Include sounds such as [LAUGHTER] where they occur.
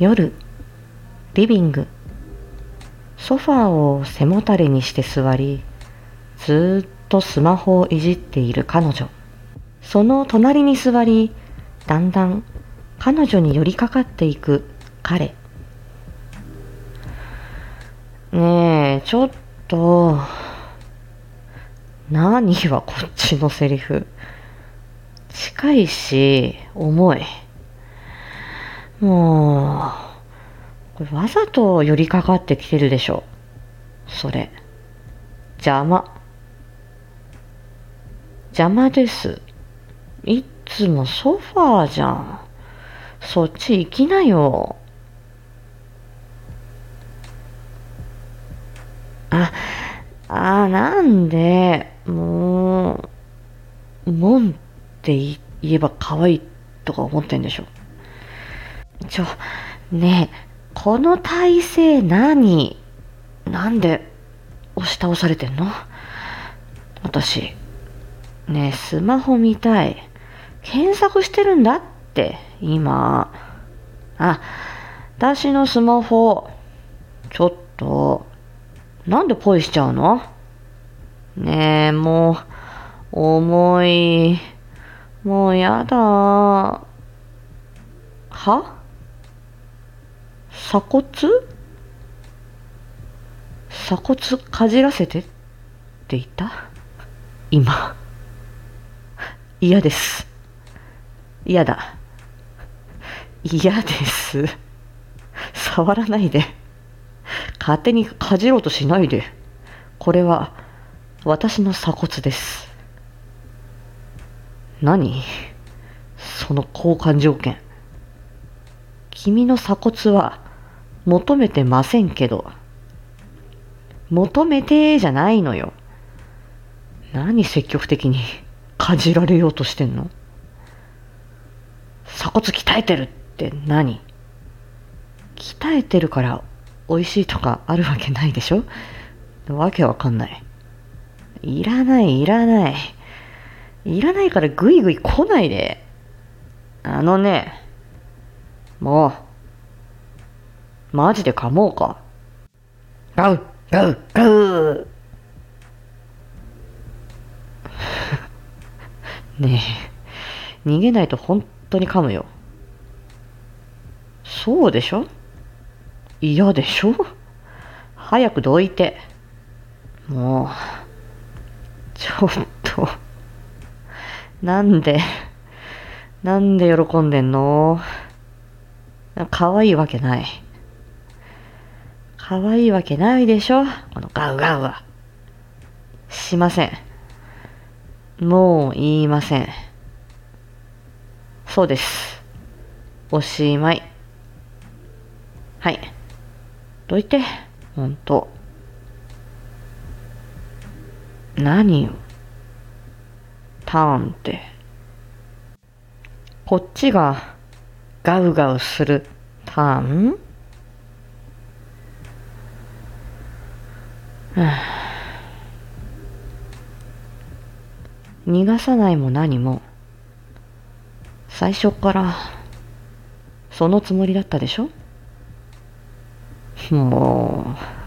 夜リビング。ソファーを背もたれにして座りずっとスマホをいじっている彼女。その隣に座りだんだん彼女に寄りかかっていく彼。ねえちょっと何はこっちのセリフ。近いし重い。もうこれわざと寄りかかってきてるでしょ。それ。邪魔。邪魔です。いつもソファーじゃん。そっち行きなよ。ああなんでもうもんって言えば可愛いとか思ってんでしょ。ちょねえこの体勢何？なんで押し倒されてんの？私ねえスマホ見たい。検索してるんだって今。あ私のスマホちょっとなんでポイしちゃうの？ねえもう重いもうやだ。は？鎖骨？鎖骨かじらせてって言った？今。嫌です。嫌だ。嫌です。触らないで。勝手にかじろうとしないで。これは私の鎖骨です。何？その交換条件。君の鎖骨は求めてませんけど求めてじゃないのよ何積極的に [LAUGHS] かじられようとしてんの？鎖骨鍛えてるって何？鍛えてるから美味しいとかあるわけないでしょ？わけわかんない。いらないいらない。いらないからぐいぐい来ないで。あのね、もう、マジで噛もうか。ガウガウガウ [LAUGHS] ねえ、逃げないと本当に噛むよ。そうでしょ？嫌でしょ？早くどいて。もう、ちょっと、なんで、なんで喜んでんの？可愛いわけない。可愛いわけないでしょ？このガウガウは。しません。もう言いません。そうです。おしまい。はい。どいて、ほんと。何よ。ターンって。こっちがガウガウするターンはあ [SIGHS] 逃がさないも何も。最初からそのつもりだったでしょ？[LAUGHS] もう。